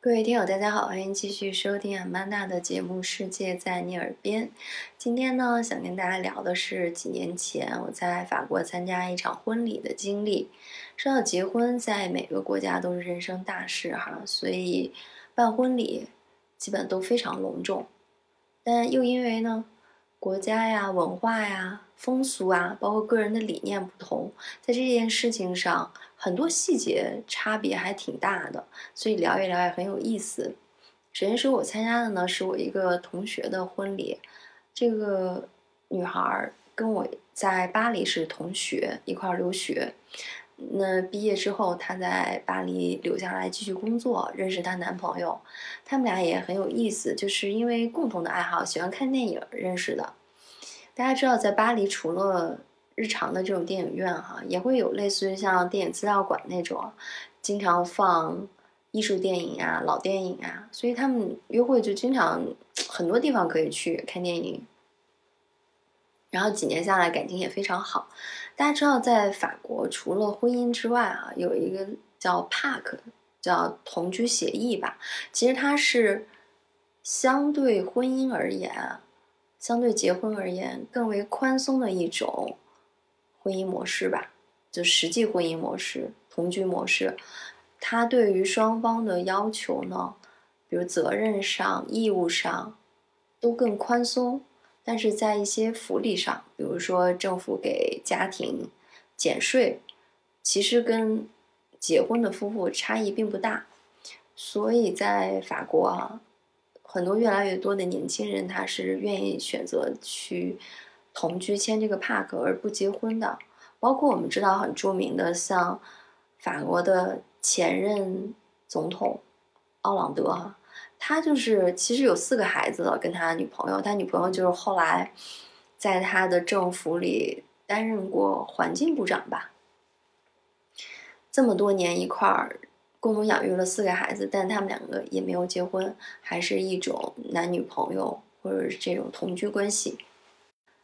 各位听友，大家好，欢迎继续收听阿曼达的节目《世界在你耳边》。今天呢，想跟大家聊的是几年前我在法国参加一场婚礼的经历。说到结婚，在每个国家都是人生大事哈，所以办婚礼基本都非常隆重。但又因为呢，国家呀、文化呀、风俗啊，包括个人的理念不同，在这件事情上，很多细节差别还挺大的，所以聊一聊也很有意思。首先说，我参加的呢是我一个同学的婚礼，这个女孩跟我在巴黎是同学，一块儿留学。那毕业之后，她在巴黎留下来继续工作，认识她男朋友，他们俩也很有意思，就是因为共同的爱好，喜欢看电影认识的。大家知道，在巴黎除了日常的这种电影院哈，也会有类似于像电影资料馆那种，经常放艺术电影啊、老电影啊，所以他们约会就经常很多地方可以去看电影。然后几年下来，感情也非常好。大家知道，在法国除了婚姻之外啊，有一个叫 PAC，叫同居协议吧。其实它是相对婚姻而言，相对结婚而言更为宽松的一种婚姻模式吧，就实际婚姻模式、同居模式。它对于双方的要求呢，比如责任上、义务上都更宽松。但是在一些福利上，比如说政府给家庭减税，其实跟结婚的夫妇差异并不大。所以在法国啊，很多越来越多的年轻人他是愿意选择去同居签这个 PAC 而不结婚的。包括我们知道很著名的，像法国的前任总统奥朗德啊。他就是其实有四个孩子了，跟他女朋友，他女朋友就是后来在他的政府里担任过环境部长吧。这么多年一块儿共同养育了四个孩子，但他们两个也没有结婚，还是一种男女朋友或者是这种同居关系。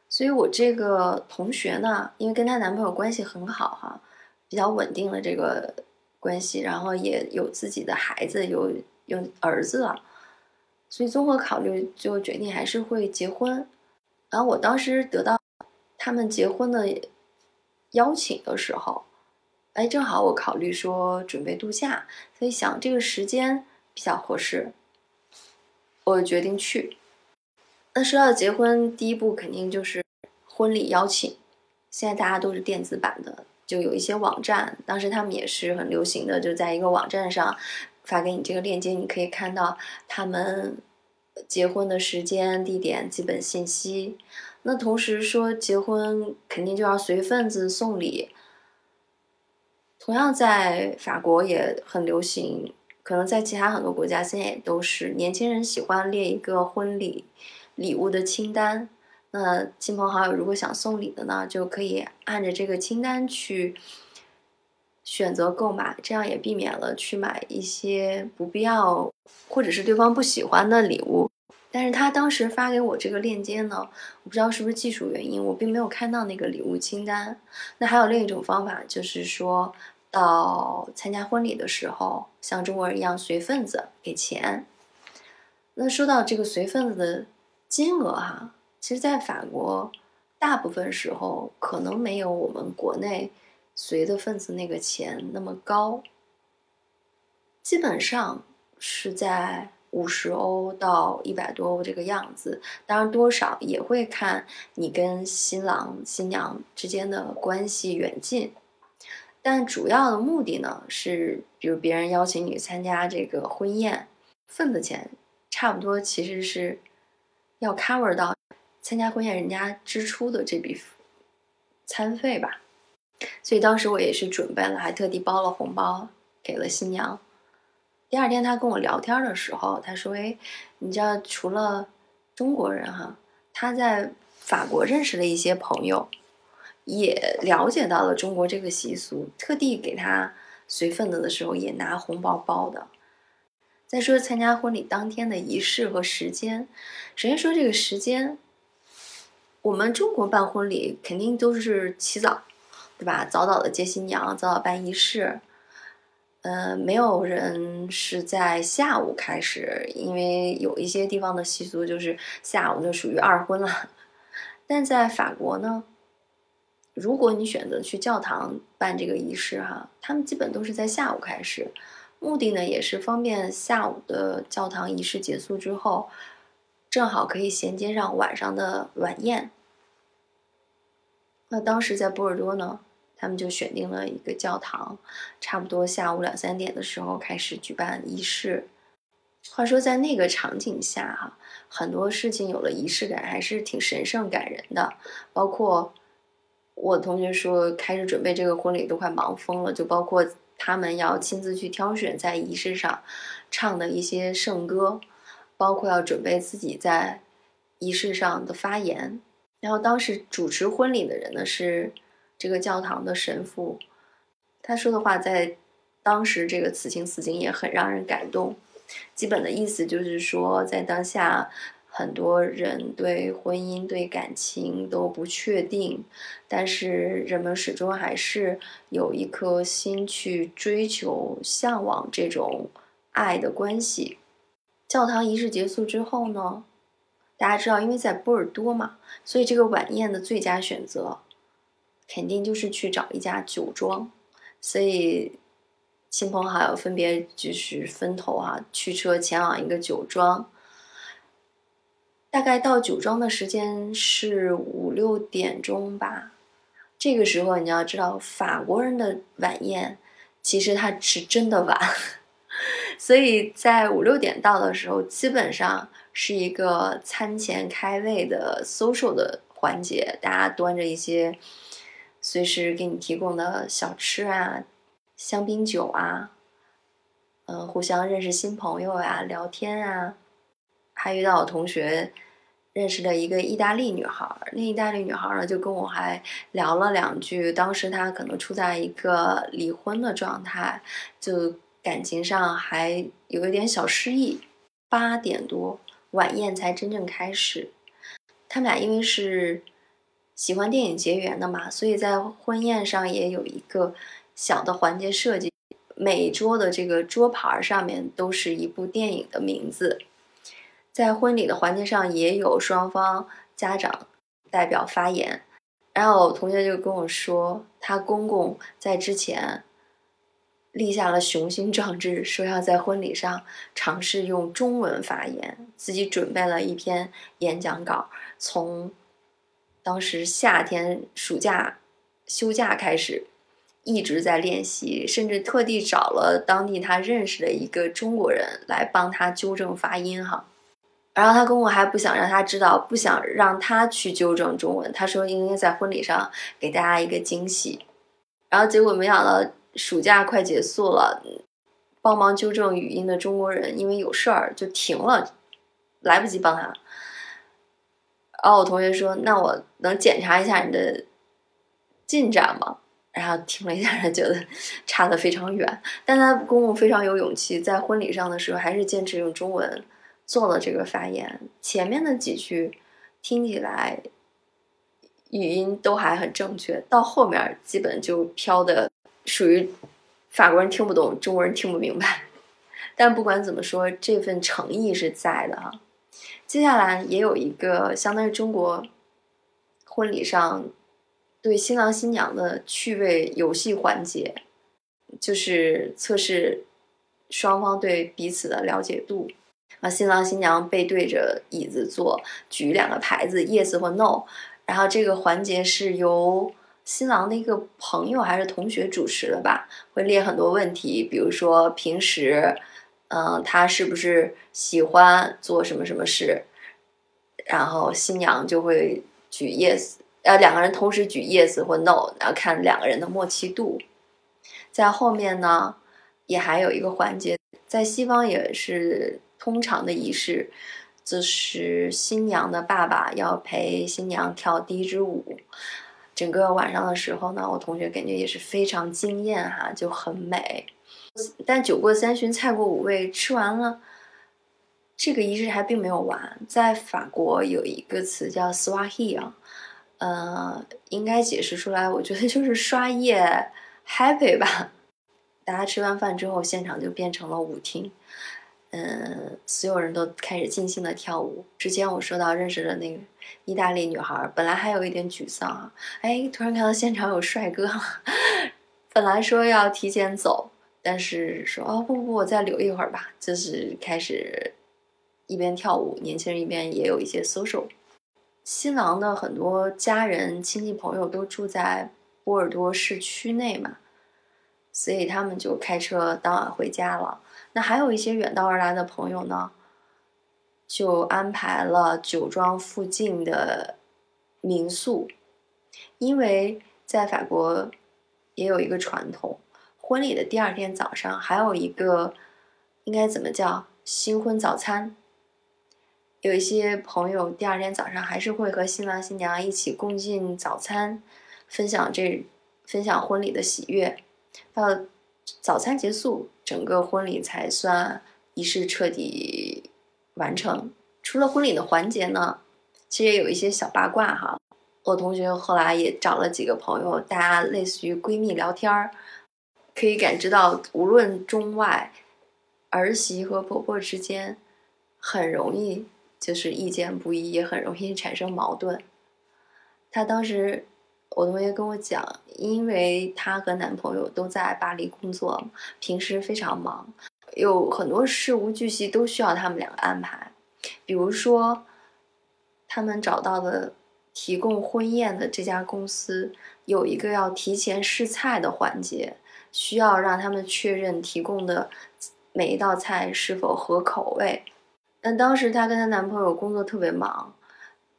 所以我这个同学呢，因为跟她男朋友关系很好哈，比较稳定的这个关系，然后也有自己的孩子，有。有儿子了，所以综合考虑，就决定还是会结婚。然后我当时得到他们结婚的邀请的时候，哎，正好我考虑说准备度假，所以想这个时间比较合适，我决定去。那说到结婚，第一步肯定就是婚礼邀请。现在大家都是电子版的，就有一些网站，当时他们也是很流行的，就在一个网站上。发给你这个链接，你可以看到他们结婚的时间、地点、基本信息。那同时说，结婚肯定就要随份子送礼。同样在法国也很流行，可能在其他很多国家现在也都是年轻人喜欢列一个婚礼礼物的清单。那亲朋好友如果想送礼的呢，就可以按着这个清单去。选择购买，这样也避免了去买一些不必要或者是对方不喜欢的礼物。但是他当时发给我这个链接呢，我不知道是不是技术原因，我并没有看到那个礼物清单。那还有另一种方法，就是说到参加婚礼的时候，像中国人一样随份子给钱。那说到这个随份子的金额哈，其实，在法国大部分时候可能没有我们国内。随的份子那个钱那么高，基本上是在五十欧到一百多欧这个样子。当然，多少也会看你跟新郎新娘之间的关系远近。但主要的目的呢，是比如别人邀请你参加这个婚宴，份子钱差不多其实是要 cover 到参加婚宴人家支出的这笔餐费吧。所以当时我也是准备了，还特地包了红包给了新娘。第二天他跟我聊天的时候，他说：“哎，你知道除了中国人哈，他在法国认识了一些朋友，也了解到了中国这个习俗，特地给他随份子的时候也拿红包包的。”再说参加婚礼当天的仪式和时间，首先说这个时间，我们中国办婚礼肯定都是起早，对吧？早早的接新娘，早早办仪式。呃，没有人是在下午开始，因为有一些地方的习俗就是下午就属于二婚了。但在法国呢，如果你选择去教堂办这个仪式，哈，他们基本都是在下午开始，目的呢也是方便下午的教堂仪式结束之后，正好可以衔接上晚上的晚宴。那当时在波尔多呢？他们就选定了一个教堂，差不多下午两三点的时候开始举办仪式。话说在那个场景下，哈，很多事情有了仪式感，还是挺神圣感人的。包括我同学说，开始准备这个婚礼都快忙疯了，就包括他们要亲自去挑选在仪式上唱的一些圣歌，包括要准备自己在仪式上的发言。然后当时主持婚礼的人呢是。这个教堂的神父，他说的话在当时这个此情此景也很让人感动。基本的意思就是说，在当下，很多人对婚姻、对感情都不确定，但是人们始终还是有一颗心去追求、向往这种爱的关系。教堂仪式结束之后呢，大家知道，因为在波尔多嘛，所以这个晚宴的最佳选择。肯定就是去找一家酒庄，所以亲朋好友分别就是分头啊，驱车前往一个酒庄。大概到酒庄的时间是五六点钟吧。这个时候你要知道，法国人的晚宴其实它是真的晚，所以在五六点到的时候，基本上是一个餐前开胃的 social 的环节，大家端着一些。随时给你提供的小吃啊，香槟酒啊，嗯，互相认识新朋友啊，聊天啊，还遇到我同学认识了一个意大利女孩，那意大利女孩呢就跟我还聊了两句，当时她可能处在一个离婚的状态，就感情上还有一点小失意。八点多晚宴才真正开始，他们俩因为是。喜欢电影结缘的嘛，所以在婚宴上也有一个小的环节设计，每桌的这个桌牌上面都是一部电影的名字。在婚礼的环节上也有双方家长代表发言，然后同学就跟我说，他公公在之前立下了雄心壮志，说要在婚礼上尝试用中文发言，自己准备了一篇演讲稿，从。当时夏天暑假休假开始，一直在练习，甚至特地找了当地他认识的一个中国人来帮他纠正发音哈。然后他公公还不想让他知道，不想让他去纠正中文，他说应该在婚礼上给大家一个惊喜。然后结果没想到暑假快结束了，帮忙纠正语音的中国人因为有事儿就停了，来不及帮他。然后我同学说：“那我能检查一下你的进展吗？”然后听了一下，他觉得差的非常远。但他公公非常有勇气，在婚礼上的时候还是坚持用中文做了这个发言。前面的几句听起来语音都还很正确，到后面基本就飘的属于法国人听不懂，中国人听不明白。但不管怎么说，这份诚意是在的哈。接下来也有一个相当于中国婚礼上对新郎新娘的趣味游戏环节，就是测试双方对彼此的了解度。啊，新郎新娘背对着椅子坐，举两个牌子 yes 或 no，然后这个环节是由新郎的一个朋友还是同学主持的吧？会列很多问题，比如说平时。嗯，他是不是喜欢做什么什么事？然后新娘就会举 yes，呃，两个人同时举 yes 或 no，然后看两个人的默契度。在后面呢，也还有一个环节，在西方也是通常的仪式，就是新娘的爸爸要陪新娘跳第一支舞。整个晚上的时候呢，我同学感觉也是非常惊艳哈，就很美。但酒过三巡，菜过五味，吃完了，这个仪式还并没有完，在法国有一个词叫 Swahili 啊，呃，应该解释出来，我觉得就是刷夜 happy 吧。大家吃完饭之后，现场就变成了舞厅，嗯，所有人都开始尽兴的跳舞。之前我说到认识的那个意大利女孩，本来还有一点沮丧啊，哎，突然看到现场有帅哥，本来说要提前走，但是说哦不不不，我再留一会儿吧，就是开始一边跳舞，年轻人一边也有一些 social。新郎的很多家人、亲戚、朋友都住在波尔多市区内嘛。所以他们就开车当晚回家了。那还有一些远道而来的朋友呢，就安排了酒庄附近的民宿，因为在法国也有一个传统，婚礼的第二天早上还有一个应该怎么叫新婚早餐。有一些朋友第二天早上还是会和新郎新娘一起共进早餐，分享这分享婚礼的喜悦。到早餐结束，整个婚礼才算仪式彻底完成。除了婚礼的环节呢，其实也有一些小八卦哈。我同学后来也找了几个朋友，大家类似于闺蜜聊天儿，可以感知到无论中外，儿媳和婆婆之间很容易就是意见不一，也很容易产生矛盾。她当时。我同学跟我讲，因为她和男朋友都在巴黎工作，平时非常忙，有很多事无巨细都需要他们两个安排。比如说，他们找到的提供婚宴的这家公司有一个要提前试菜的环节，需要让他们确认提供的每一道菜是否合口味。但当时她跟她男朋友工作特别忙，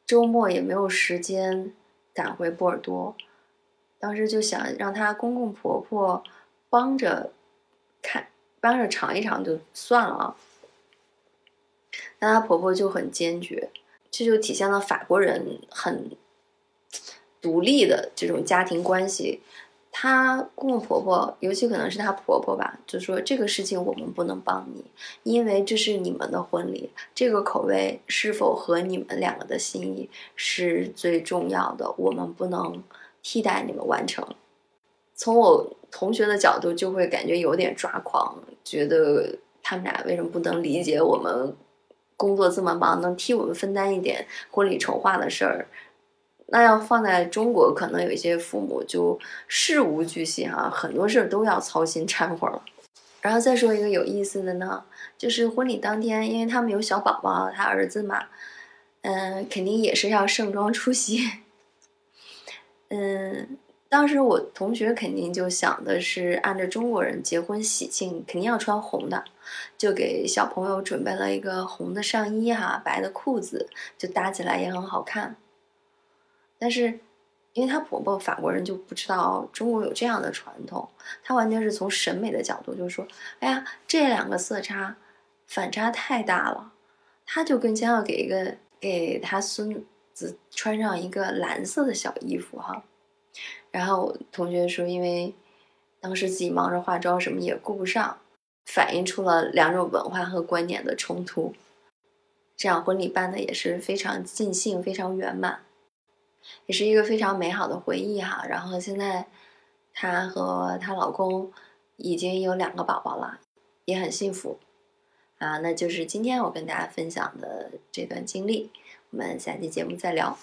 周末也没有时间。赶回波尔多，当时就想让她公公婆婆帮着看，帮着尝一尝就算了。但她婆婆就很坚决，这就体现了法国人很独立的这种家庭关系。她公公婆婆，尤其可能是她婆婆吧，就说这个事情我们不能帮你，因为这是你们的婚礼，这个口味是否合你们两个的心意是最重要的，我们不能替代你们完成。从我同学的角度，就会感觉有点抓狂，觉得他们俩为什么不能理解我们工作这么忙，能替我们分担一点婚礼筹划的事儿。那要放在中国，可能有一些父母就事无巨细哈，很多事儿都要操心掺和了。然后再说一个有意思的呢，就是婚礼当天，因为他们有小宝宝，他儿子嘛，嗯，肯定也是要盛装出席。嗯，当时我同学肯定就想的是，按照中国人结婚喜庆，肯定要穿红的，就给小朋友准备了一个红的上衣哈，白的裤子，就搭起来也很好看。但是，因为她婆婆法国人就不知道中国有这样的传统，她完全是从审美的角度就说：“哎呀，这两个色差反差太大了。”她就更将要给一个给她孙子穿上一个蓝色的小衣服哈。然后同学说，因为当时自己忙着化妆，什么也顾不上，反映出了两种文化和观念的冲突。这样婚礼办的也是非常尽兴，非常圆满。也是一个非常美好的回忆哈。然后现在，她和她老公已经有两个宝宝了，也很幸福啊。那就是今天我跟大家分享的这段经历，我们下期节目再聊。